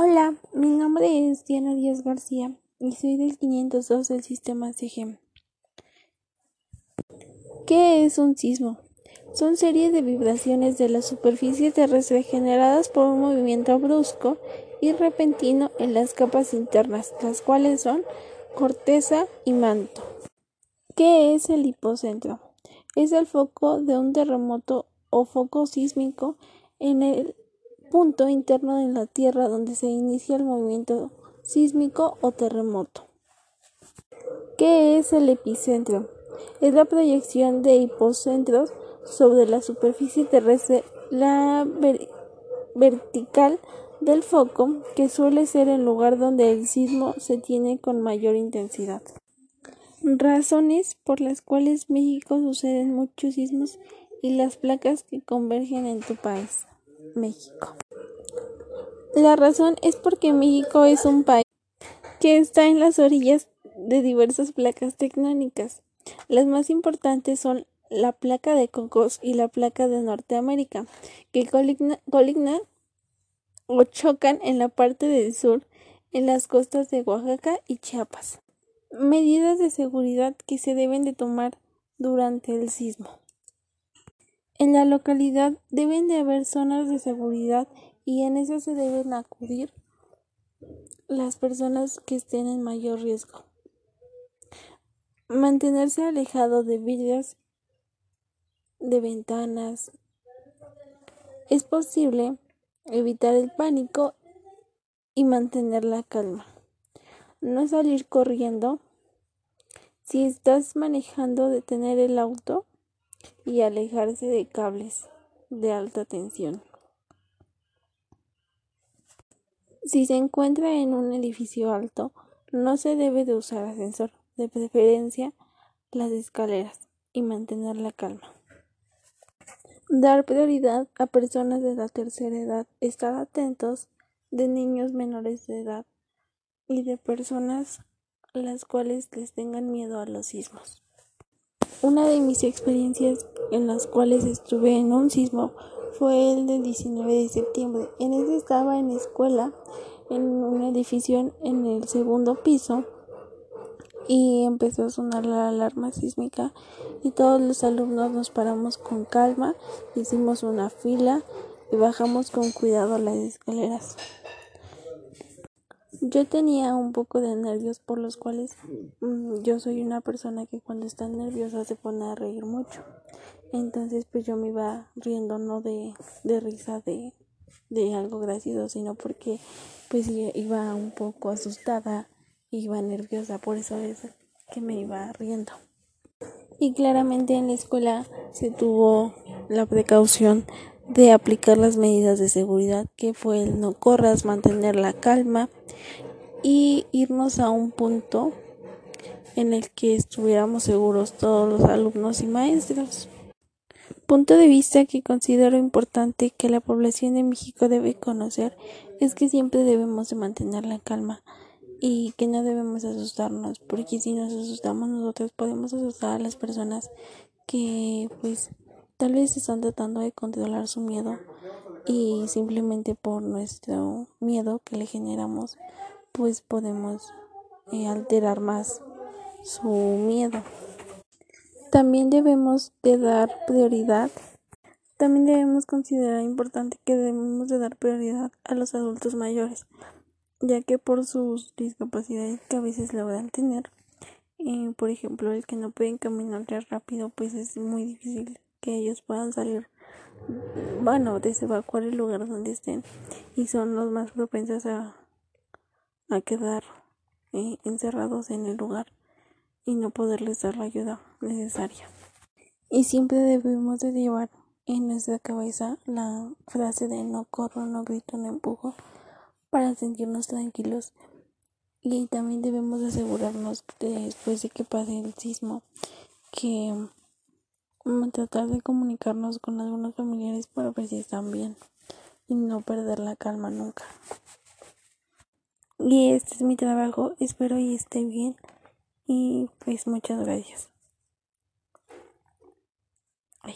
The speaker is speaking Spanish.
Hola, mi nombre es Diana Díaz García y soy del 502 del sistema CGM. ¿Qué es un sismo? Son series de vibraciones de la superficie terrestre generadas por un movimiento brusco y repentino en las capas internas, las cuales son corteza y manto. ¿Qué es el hipocentro? Es el foco de un terremoto o foco sísmico en el punto interno de la Tierra donde se inicia el movimiento sísmico o terremoto. ¿Qué es el epicentro? Es la proyección de hipocentros sobre la superficie terrestre, la vertical del foco, que suele ser el lugar donde el sismo se tiene con mayor intensidad. Razones por las cuales México suceden muchos sismos y las placas que convergen en tu país. México. La razón es porque México es un país que está en las orillas de diversas placas tectónicas. Las más importantes son la placa de Cocos y la placa de Norteamérica, que colignan o chocan en la parte del sur, en las costas de Oaxaca y Chiapas. Medidas de seguridad que se deben de tomar durante el sismo. En la localidad deben de haber zonas de seguridad y en eso se deben acudir las personas que estén en mayor riesgo. Mantenerse alejado de vidrios, de ventanas. Es posible evitar el pánico y mantener la calma. No salir corriendo. Si estás manejando, detener el auto y alejarse de cables de alta tensión. Si se encuentra en un edificio alto, no se debe de usar ascensor, de preferencia las escaleras, y mantener la calma. Dar prioridad a personas de la tercera edad, estar atentos de niños menores de edad y de personas las cuales les tengan miedo a los sismos. Una de mis experiencias en las cuales estuve en un sismo fue el del 19 de septiembre. En ese estaba en escuela, en un edificio en el segundo piso y empezó a sonar la alarma sísmica y todos los alumnos nos paramos con calma, hicimos una fila y bajamos con cuidado las escaleras. Yo tenía un poco de nervios por los cuales mm, yo soy una persona que cuando está nerviosa se pone a reír mucho. Entonces pues yo me iba riendo no de, de risa de, de algo gracioso, sino porque pues iba un poco asustada, iba nerviosa, por eso es que me iba riendo. Y claramente en la escuela se tuvo la precaución de aplicar las medidas de seguridad que fue el no corras, mantener la calma y irnos a un punto en el que estuviéramos seguros todos los alumnos y maestros. Punto de vista que considero importante que la población de México debe conocer es que siempre debemos de mantener la calma y que no debemos asustarnos porque si nos asustamos nosotros podemos asustar a las personas que pues Tal vez están tratando de controlar su miedo y simplemente por nuestro miedo que le generamos, pues podemos eh, alterar más su miedo. También debemos de dar prioridad. También debemos considerar importante que debemos de dar prioridad a los adultos mayores, ya que por sus discapacidades que a veces logran tener, eh, por ejemplo, el que no pueden caminar rápido, pues es muy difícil que ellos puedan salir, bueno, de evacuar el lugar donde estén y son los más propensos a, a quedar eh, encerrados en el lugar y no poderles dar la ayuda necesaria. Y siempre debemos de llevar en nuestra cabeza la frase de no corro, no grito, no empujo para sentirnos tranquilos. Y también debemos asegurarnos después de que pase el sismo que tratar de comunicarnos con algunos familiares para ver si están bien y no perder la calma nunca. Y este es mi trabajo, espero y esté bien y pues muchas gracias. Ay.